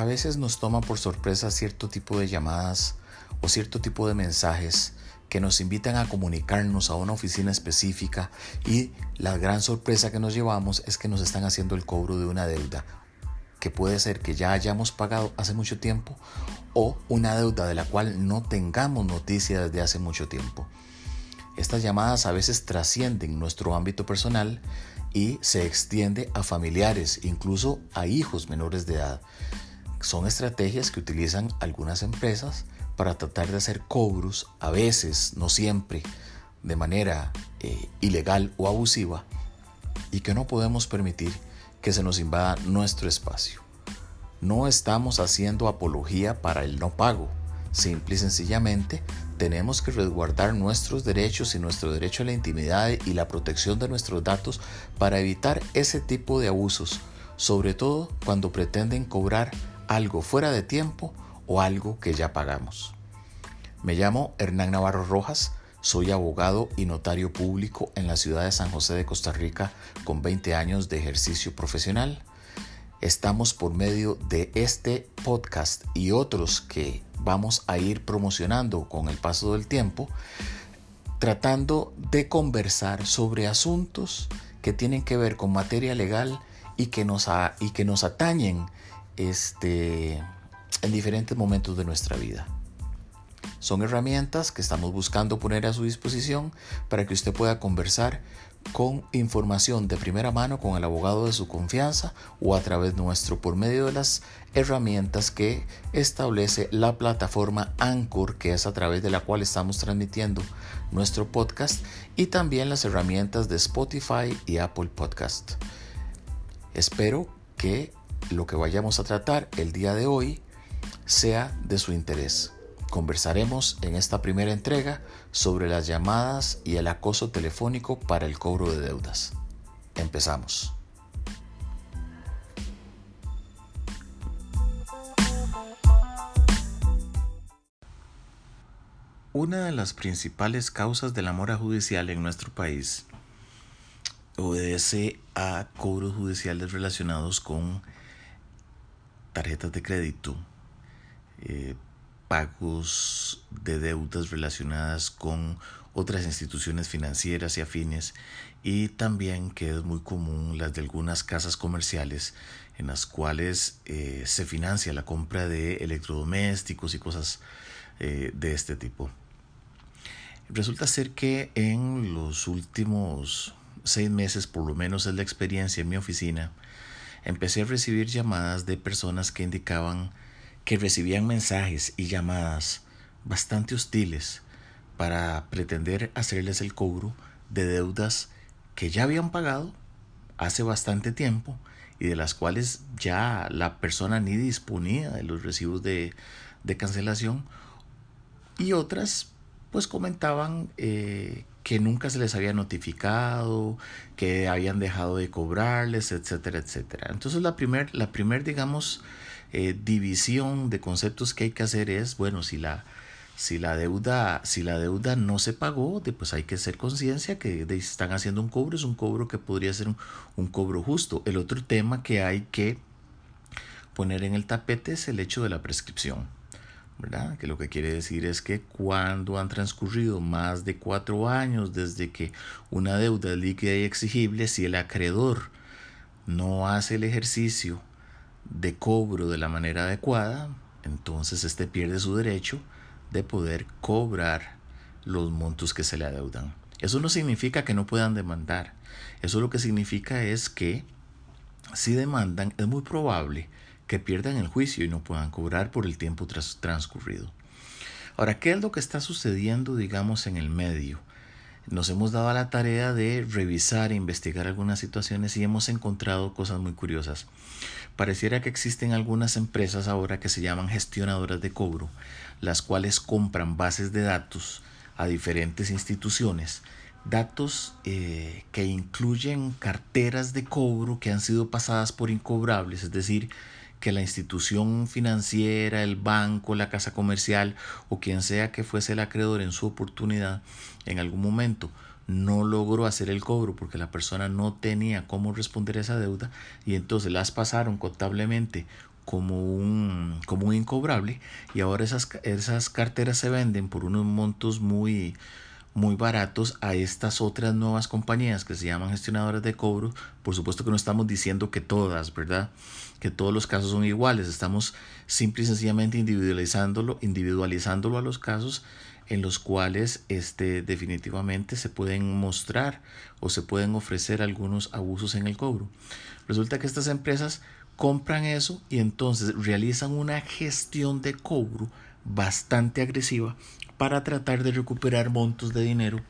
a veces nos toma por sorpresa cierto tipo de llamadas o cierto tipo de mensajes que nos invitan a comunicarnos a una oficina específica y la gran sorpresa que nos llevamos es que nos están haciendo el cobro de una deuda que puede ser que ya hayamos pagado hace mucho tiempo o una deuda de la cual no tengamos noticia desde hace mucho tiempo. Estas llamadas a veces trascienden nuestro ámbito personal y se extiende a familiares, incluso a hijos menores de edad. Son estrategias que utilizan algunas empresas para tratar de hacer cobros, a veces, no siempre, de manera eh, ilegal o abusiva, y que no podemos permitir que se nos invada nuestro espacio. No estamos haciendo apología para el no pago. Simple y sencillamente tenemos que resguardar nuestros derechos y nuestro derecho a la intimidad y la protección de nuestros datos para evitar ese tipo de abusos, sobre todo cuando pretenden cobrar algo fuera de tiempo o algo que ya pagamos. Me llamo Hernán Navarro Rojas, soy abogado y notario público en la ciudad de San José de Costa Rica con 20 años de ejercicio profesional. Estamos por medio de este podcast y otros que vamos a ir promocionando con el paso del tiempo, tratando de conversar sobre asuntos que tienen que ver con materia legal y que nos, y que nos atañen este, en diferentes momentos de nuestra vida. Son herramientas que estamos buscando poner a su disposición para que usted pueda conversar con información de primera mano con el abogado de su confianza o a través nuestro por medio de las herramientas que establece la plataforma Anchor, que es a través de la cual estamos transmitiendo nuestro podcast, y también las herramientas de Spotify y Apple Podcast. Espero que lo que vayamos a tratar el día de hoy sea de su interés. Conversaremos en esta primera entrega sobre las llamadas y el acoso telefónico para el cobro de deudas. Empezamos. Una de las principales causas de la mora judicial en nuestro país obedece a cobros judiciales relacionados con tarjetas de crédito, eh, pagos de deudas relacionadas con otras instituciones financieras y afines y también que es muy común las de algunas casas comerciales en las cuales eh, se financia la compra de electrodomésticos y cosas eh, de este tipo. Resulta ser que en los últimos seis meses, por lo menos es la experiencia en mi oficina, empecé a recibir llamadas de personas que indicaban que recibían mensajes y llamadas bastante hostiles para pretender hacerles el cobro de deudas que ya habían pagado hace bastante tiempo y de las cuales ya la persona ni disponía de los recibos de, cancelación. Y otras pues comentaban eh, que nunca se les había notificado, que habían dejado de cobrarles, etcétera, etcétera. Entonces la primer, la primer digamos, eh, división de conceptos que hay que hacer es, bueno, si la, si la deuda, si la deuda no se pagó, pues hay que ser conciencia que están haciendo un cobro, es un cobro que podría ser un, cobro justo. El otro tema que hay que poner en el tapete es el hecho de la prescripción. Que lo que quiere decir es que cuando han transcurrido más de cuatro años desde que una deuda es líquida y exigible, si el acreedor no hace el ejercicio de cobro de la manera adecuada, entonces éste pierde su derecho de poder cobrar los montos que se le adeudan. Eso no significa que no puedan demandar. Eso lo que significa es que si demandan es muy probable que pierdan el juicio y no puedan cobrar por el tiempo transcurrido. Ahora, ¿qué es lo que está sucediendo, digamos, en el medio? Nos hemos dado a la tarea de revisar e investigar algunas situaciones y hemos encontrado cosas muy curiosas. Pareciera que existen algunas empresas ahora que se llaman gestionadoras de cobro, las cuales compran bases de datos a diferentes instituciones, datos eh, que incluyen carteras de cobro que han sido pasadas por incobrables, es decir, que la institución financiera, el banco, la casa comercial o quien sea que fuese el acreedor en su oportunidad en algún momento no logró hacer el cobro porque la persona no tenía cómo responder a esa deuda y entonces las pasaron contablemente como un, como un incobrable y ahora esas, esas carteras se venden por unos montos muy, muy baratos a estas otras nuevas compañías que se llaman gestionadoras de cobro. Por supuesto que no estamos diciendo que todas, ¿verdad? Que todos los casos son iguales. Estamos simple y sencillamente individualizándolo, individualizándolo a los casos en los cuales este, definitivamente se pueden mostrar o se pueden ofrecer algunos abusos en el cobro. Resulta que estas empresas compran eso y entonces realizan una gestión de cobro bastante agresiva para tratar de recuperar montos de dinero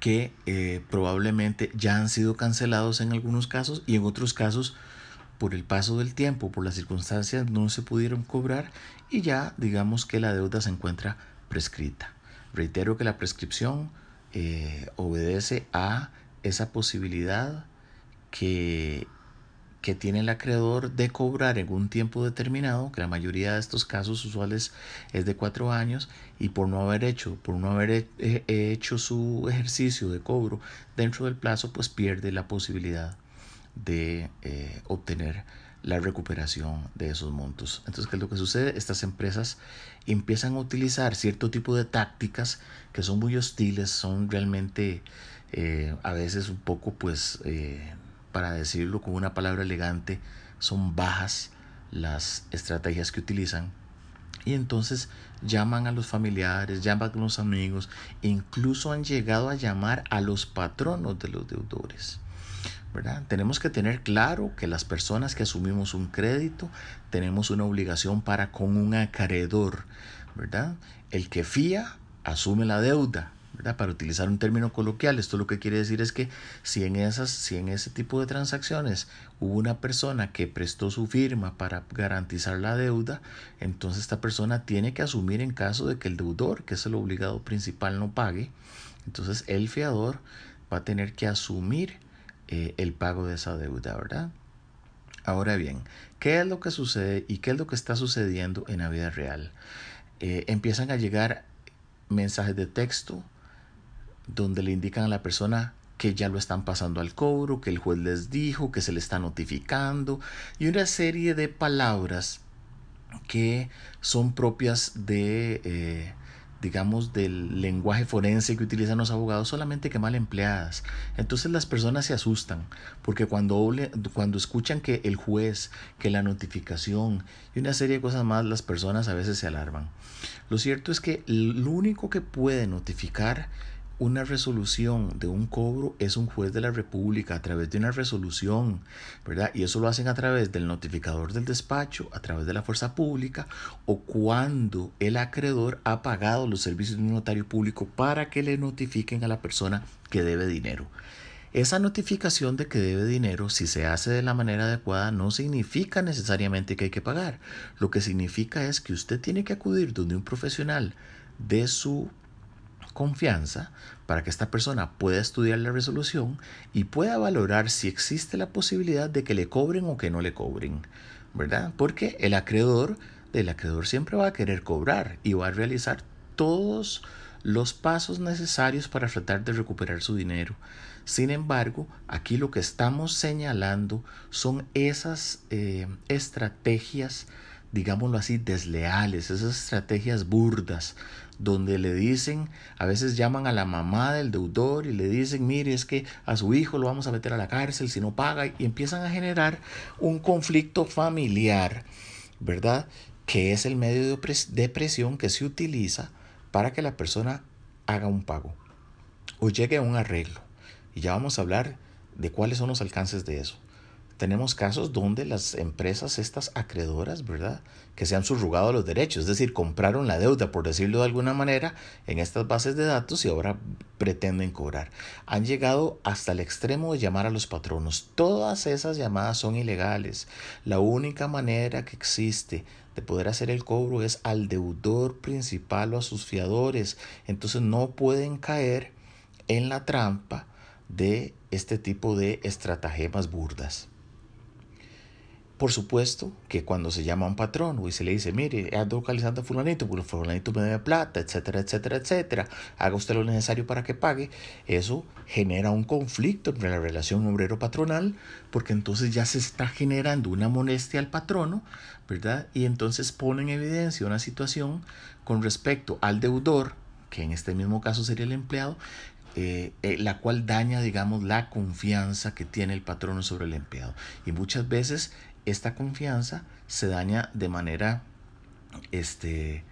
que eh, probablemente ya han sido cancelados en algunos casos y en otros casos por el paso del tiempo, por las circunstancias no se pudieron cobrar y ya digamos que la deuda se encuentra prescrita. Reitero que la prescripción eh, obedece a esa posibilidad que, que tiene el acreedor de cobrar en un tiempo determinado, que la mayoría de estos casos usuales es de cuatro años, y por no haber hecho, por no haber hecho su ejercicio de cobro dentro del plazo, pues pierde la posibilidad de eh, obtener la recuperación de esos montos. Entonces, ¿qué es lo que sucede? Estas empresas empiezan a utilizar cierto tipo de tácticas que son muy hostiles, son realmente eh, a veces un poco, pues, eh, para decirlo con una palabra elegante, son bajas las estrategias que utilizan. Y entonces llaman a los familiares, llaman a los amigos, incluso han llegado a llamar a los patronos de los deudores. Tenemos que tener claro que las personas que asumimos un crédito tenemos una obligación para con un acreedor, ¿verdad? El que fía asume la deuda, Para utilizar un término coloquial, esto lo que quiere decir es que si en esas si en ese tipo de transacciones hubo una persona que prestó su firma para garantizar la deuda, entonces esta persona tiene que asumir en caso de que el deudor, que es el obligado principal, no pague, entonces el fiador va a tener que asumir eh, el pago de esa deuda, ¿verdad? Ahora bien, ¿qué es lo que sucede y qué es lo que está sucediendo en la vida real? Eh, empiezan a llegar mensajes de texto donde le indican a la persona que ya lo están pasando al cobro, que el juez les dijo, que se le está notificando y una serie de palabras que son propias de eh, digamos, del lenguaje forense que utilizan los abogados, solamente que mal empleadas. Entonces las personas se asustan, porque cuando, cuando escuchan que el juez, que la notificación y una serie de cosas más, las personas a veces se alarman. Lo cierto es que lo único que puede notificar una resolución de un cobro es un juez de la República a través de una resolución, ¿verdad? Y eso lo hacen a través del notificador del despacho, a través de la fuerza pública o cuando el acreedor ha pagado los servicios de un notario público para que le notifiquen a la persona que debe dinero. Esa notificación de que debe dinero, si se hace de la manera adecuada, no significa necesariamente que hay que pagar. Lo que significa es que usted tiene que acudir donde un profesional de su confianza para que esta persona pueda estudiar la resolución y pueda valorar si existe la posibilidad de que le cobren o que no le cobren, ¿verdad? Porque el acreedor, el acreedor siempre va a querer cobrar y va a realizar todos los pasos necesarios para tratar de recuperar su dinero. Sin embargo, aquí lo que estamos señalando son esas eh, estrategias digámoslo así, desleales, esas estrategias burdas, donde le dicen, a veces llaman a la mamá del deudor y le dicen, mire, es que a su hijo lo vamos a meter a la cárcel si no paga, y empiezan a generar un conflicto familiar, ¿verdad? Que es el medio de presión que se utiliza para que la persona haga un pago o llegue a un arreglo. Y ya vamos a hablar de cuáles son los alcances de eso. Tenemos casos donde las empresas, estas acreedoras, ¿verdad? Que se han subrugado los derechos, es decir, compraron la deuda, por decirlo de alguna manera, en estas bases de datos y ahora pretenden cobrar. Han llegado hasta el extremo de llamar a los patronos. Todas esas llamadas son ilegales. La única manera que existe de poder hacer el cobro es al deudor principal o a sus fiadores. Entonces no pueden caer en la trampa de este tipo de estratagemas burdas. Por supuesto que cuando se llama a un patrón y se le dice, mire, ando localizando a fulanito, porque fulanito me debe plata, etcétera, etcétera, etcétera, haga usted lo necesario para que pague, eso genera un conflicto entre la relación obrero-patronal, porque entonces ya se está generando una molestia al patrono, ¿verdad? Y entonces pone en evidencia una situación con respecto al deudor, que en este mismo caso sería el empleado, eh, eh, la cual daña, digamos, la confianza que tiene el patrono sobre el empleado. Y muchas veces esta confianza se daña de manera, este,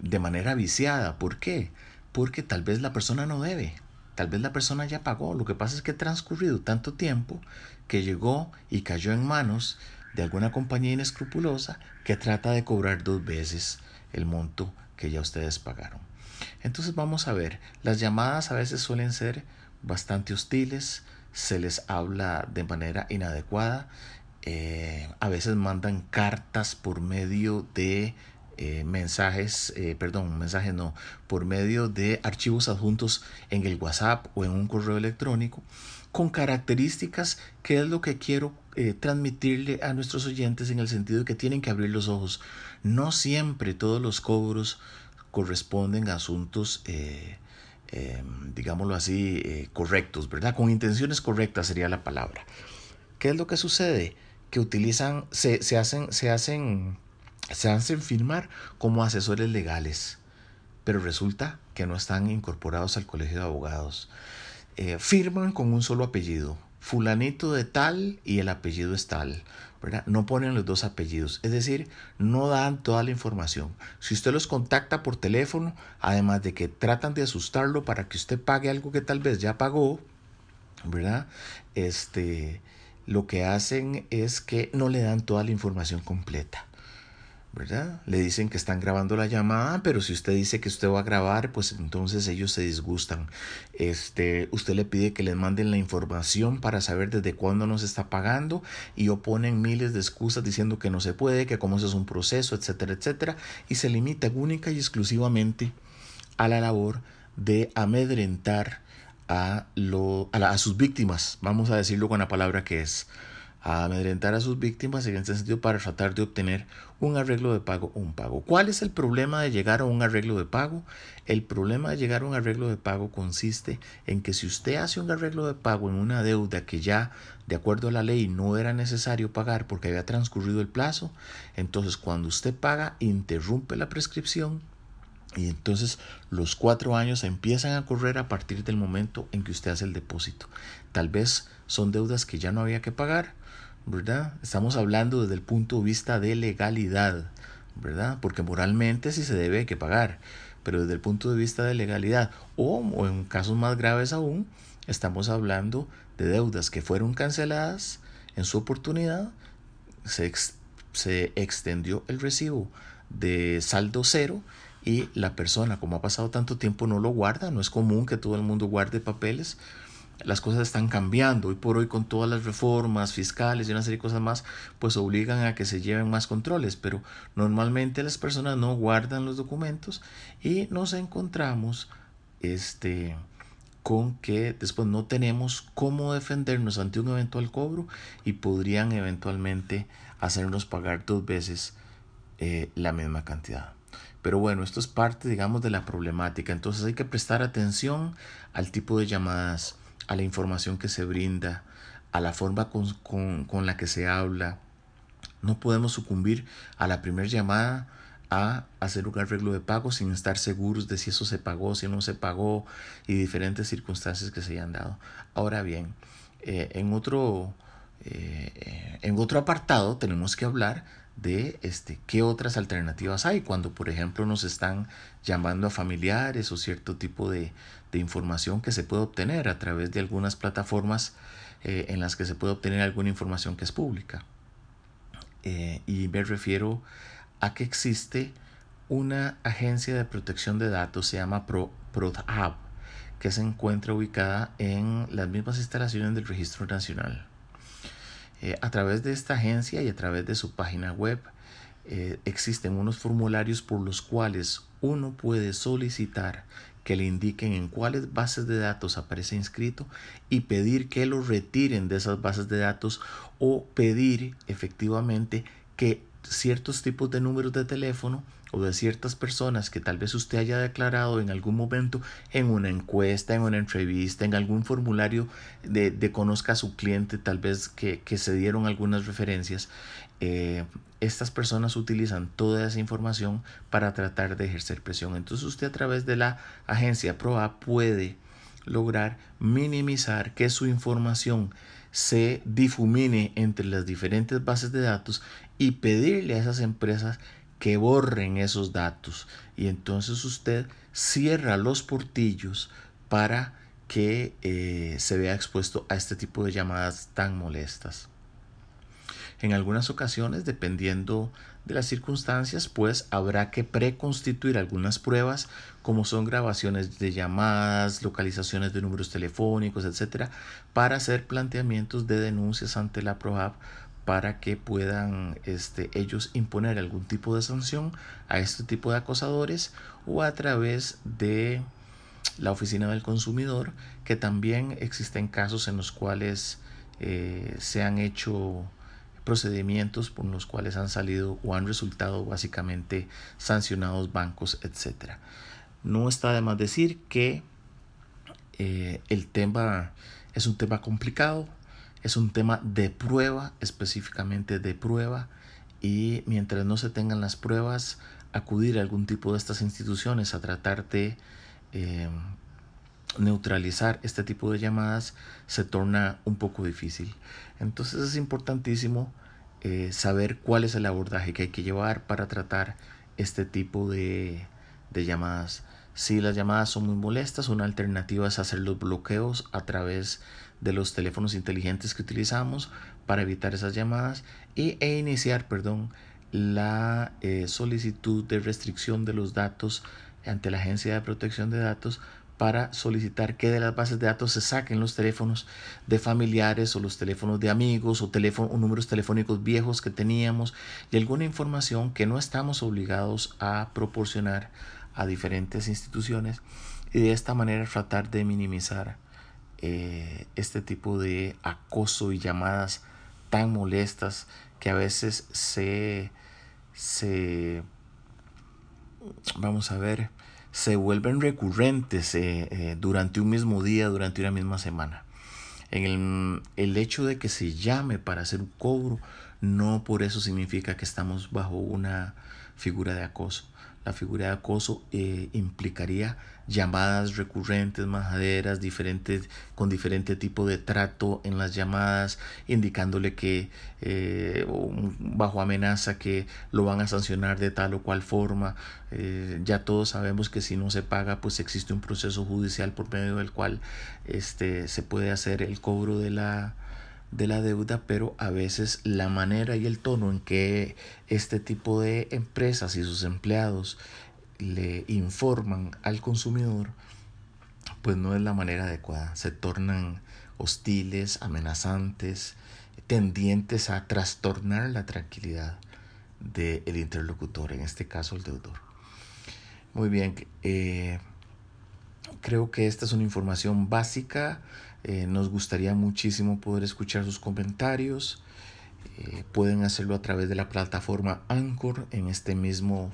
de manera viciada. ¿Por qué? Porque tal vez la persona no debe, tal vez la persona ya pagó. Lo que pasa es que ha transcurrido tanto tiempo que llegó y cayó en manos de alguna compañía inescrupulosa que trata de cobrar dos veces el monto que ya ustedes pagaron. Entonces vamos a ver, las llamadas a veces suelen ser bastante hostiles, se les habla de manera inadecuada, eh, a veces mandan cartas por medio de eh, mensajes, eh, perdón, mensajes no, por medio de archivos adjuntos en el WhatsApp o en un correo electrónico con características que es lo que quiero transmitirle a nuestros oyentes en el sentido de que tienen que abrir los ojos. No siempre todos los cobros corresponden a asuntos, digámoslo así, correctos, ¿verdad? Con intenciones correctas sería la palabra. ¿Qué es lo que sucede? Que utilizan, se, se, hacen, se, hacen, se hacen firmar como asesores legales, pero resulta que no están incorporados al colegio de abogados. Eh, firman con un solo apellido, fulanito de tal y el apellido es tal. ¿verdad? No ponen los dos apellidos, es decir, no dan toda la información. Si usted los contacta por teléfono, además de que tratan de asustarlo para que usted pague algo que tal vez ya pagó, ¿verdad? Este, lo que hacen es que no le dan toda la información completa. ¿verdad? Le dicen que están grabando la llamada, pero si usted dice que usted va a grabar, pues entonces ellos se disgustan. Este, usted le pide que les manden la información para saber desde cuándo nos está pagando y oponen miles de excusas diciendo que no se puede, que como eso es un proceso, etcétera, etcétera, y se limita única y exclusivamente a la labor de amedrentar a, sus víctimas, vamos a decirlo con la palabra que es, a amedrentar a sus víctimas en este sentido para tratar de obtener un arreglo de pago un pago. ¿Cuál es el problema de llegar a un arreglo de pago? El problema de llegar a un arreglo de pago consiste en que si usted hace un arreglo de pago en una deuda que ya de acuerdo a la ley no era necesario pagar porque había transcurrido el plazo, entonces cuando usted paga interrumpe la prescripción y entonces los cuatro años empiezan a correr a partir del momento en que usted hace el depósito. Tal vez son deudas que ya no había que pagar, ¿verdad? Estamos hablando desde el punto de vista de legalidad, ¿verdad? Porque moralmente sí se debe que pagar, pero desde el punto de vista de legalidad, o, en casos más graves aún, estamos hablando de deudas que fueron canceladas en su oportunidad, se, se extendió el recibo de saldo cero y la persona, como ha pasado tanto tiempo, no lo guarda. No es común que todo el mundo guarde papeles. Las cosas están cambiando. Hoy por hoy con todas las reformas fiscales y una serie de cosas más, pues obligan a que se lleven más controles. Pero normalmente las personas no guardan los documentos y nos encontramos este, con que después no tenemos cómo defendernos ante un eventual cobro y podrían eventualmente hacernos pagar dos veces eh, la misma cantidad. Pero bueno, esto es parte, digamos, de la problemática. Entonces hay que prestar atención al tipo de llamadas, a la información que se brinda, a la forma con, la que se habla. No podemos sucumbir a la primera llamada a hacer un arreglo de pago sin estar seguros de si eso se pagó, si no se pagó y diferentes circunstancias que se hayan dado. Ahora bien, eh, en, otro, eh, en otro apartado tenemos que hablar de este, qué otras alternativas hay cuando, por ejemplo, nos están llamando a familiares o cierto tipo de, información que se puede obtener a través de algunas plataformas eh, en las que se puede obtener alguna información que es pública. Eh, y me refiero a que existe una agencia de protección de datos, se llama Pro, que se encuentra ubicada en las mismas instalaciones del Registro Nacional. Eh, a través de esta agencia y a través de su página web eh, existen unos formularios por los cuales uno puede solicitar que le indiquen en cuáles bases de datos aparece inscrito y pedir que lo retiren de esas bases de datos o pedir efectivamente que ciertos tipos de números de teléfono o de ciertas personas que tal vez usted haya declarado en algún momento en una encuesta, en una entrevista, en algún formulario de, de conozca a su cliente, tal vez que, que se dieron algunas referencias, eh, estas personas utilizan toda esa información para tratar de ejercer presión. Entonces usted a través de la agencia PROA puede lograr minimizar que su información se difumine entre las diferentes bases de datos y pedirle a esas empresas que borren esos datos. Y entonces usted cierra los portillos para que eh, se vea expuesto a este tipo de llamadas tan molestas. En algunas ocasiones, dependiendo de las circunstancias, pues habrá que preconstituir algunas pruebas como son grabaciones de llamadas, localizaciones de números telefónicos, etcétera, para hacer planteamientos de denuncias ante la PROHAB para que puedan este, ellos imponer algún tipo de sanción a este tipo de acosadores o a través de la oficina del consumidor que también existen casos en los cuales eh, se han hecho procedimientos por los cuales han salido o han resultado básicamente sancionados bancos, etc. No está de más decir que eh, el tema es un tema complicado, es un tema de prueba, específicamente de prueba, y mientras no se tengan las pruebas, acudir a algún tipo de estas instituciones a tratar de eh, neutralizar este tipo de llamadas se torna un poco difícil. Entonces es importantísimo eh, saber cuál es el abordaje que hay que llevar para tratar este tipo de, de llamadas. Si las llamadas son muy molestas, una alternativa es hacer los bloqueos a través de los teléfonos inteligentes que utilizamos para evitar esas llamadas y, e iniciar perdón, la eh, solicitud de restricción de los datos ante la Agencia de Protección de Datos para solicitar que de las bases de datos se saquen los teléfonos de familiares o los teléfonos de amigos o, teléfono, números telefónicos viejos que teníamos y alguna información que no estamos obligados a proporcionar a diferentes instituciones y de esta manera tratar de minimizar eh, este tipo de acoso y llamadas tan molestas que a veces se, se vamos a ver, se vuelven recurrentes eh, eh, durante un mismo día, durante una misma semana. En el, el, hecho de que se llame para hacer un cobro, no por eso significa que estamos bajo una figura de acoso. La figura de acoso eh, implicaría llamadas recurrentes, majaderas, diferentes, con diferente tipo de trato en las llamadas, indicándole que eh, bajo amenaza que lo van a sancionar de tal o cual forma. Eh, ya todos sabemos que si no se paga, pues existe un proceso judicial por medio del cual este, se puede hacer el cobro de la, de la deuda, pero a veces la manera y el tono en que este tipo de empresas y sus empleados le informan al consumidor, pues no es la manera adecuada. Se tornan hostiles, amenazantes, tendientes a trastornar la tranquilidad del interlocutor, en este caso el deudor. Muy bien, eh, creo que esta es una información básica eh, nos gustaría muchísimo poder escuchar sus comentarios. Eh, pueden hacerlo a través de la plataforma Anchor en este mismo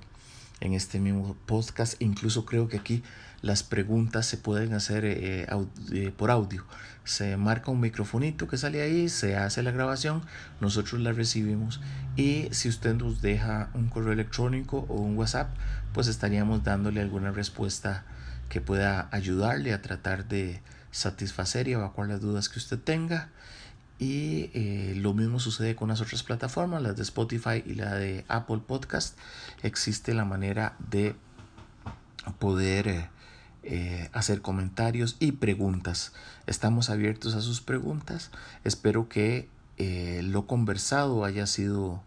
en este mismo podcast. Incluso creo que aquí las preguntas se pueden hacer eh, por audio. Se marca un microfonito que sale ahí, se hace la grabación, nosotros la recibimos y si usted nos deja un correo electrónico o un WhatsApp, pues estaríamos dándole alguna respuesta que pueda ayudarle a tratar de satisfacer y evacuar las dudas que usted tenga. Y eh, lo mismo sucede con las otras plataformas, las de Spotify y la de Apple Podcast. Existe la manera de poder eh, eh, hacer comentarios y preguntas. Estamos abiertos a sus preguntas. Espero que lo conversado haya sido,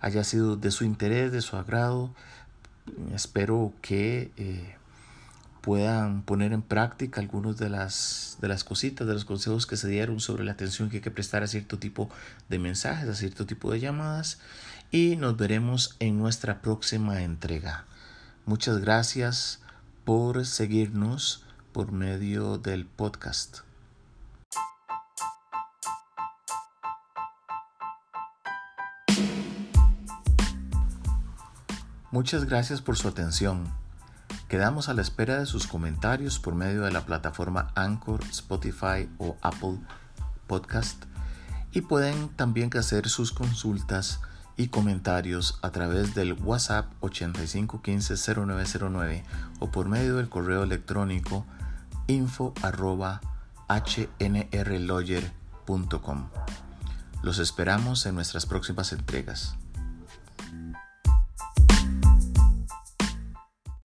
haya sido de su interés, de su agrado. Espero que puedan poner en práctica algunos de las, de las cositas, de los consejos que se dieron sobre la atención que hay que prestar a cierto tipo de mensajes, a cierto tipo de llamadas y nos veremos en nuestra próxima entrega. Muchas gracias por seguirnos por medio del podcast. Muchas gracias por su atención. Quedamos a la espera de sus comentarios por medio de la plataforma Anchor, Spotify o Apple Podcast y pueden también hacer sus consultas y comentarios a través del WhatsApp 8515-0909 o por medio del correo electrónico info hnrlawyer.com. Los esperamos en nuestras próximas entregas.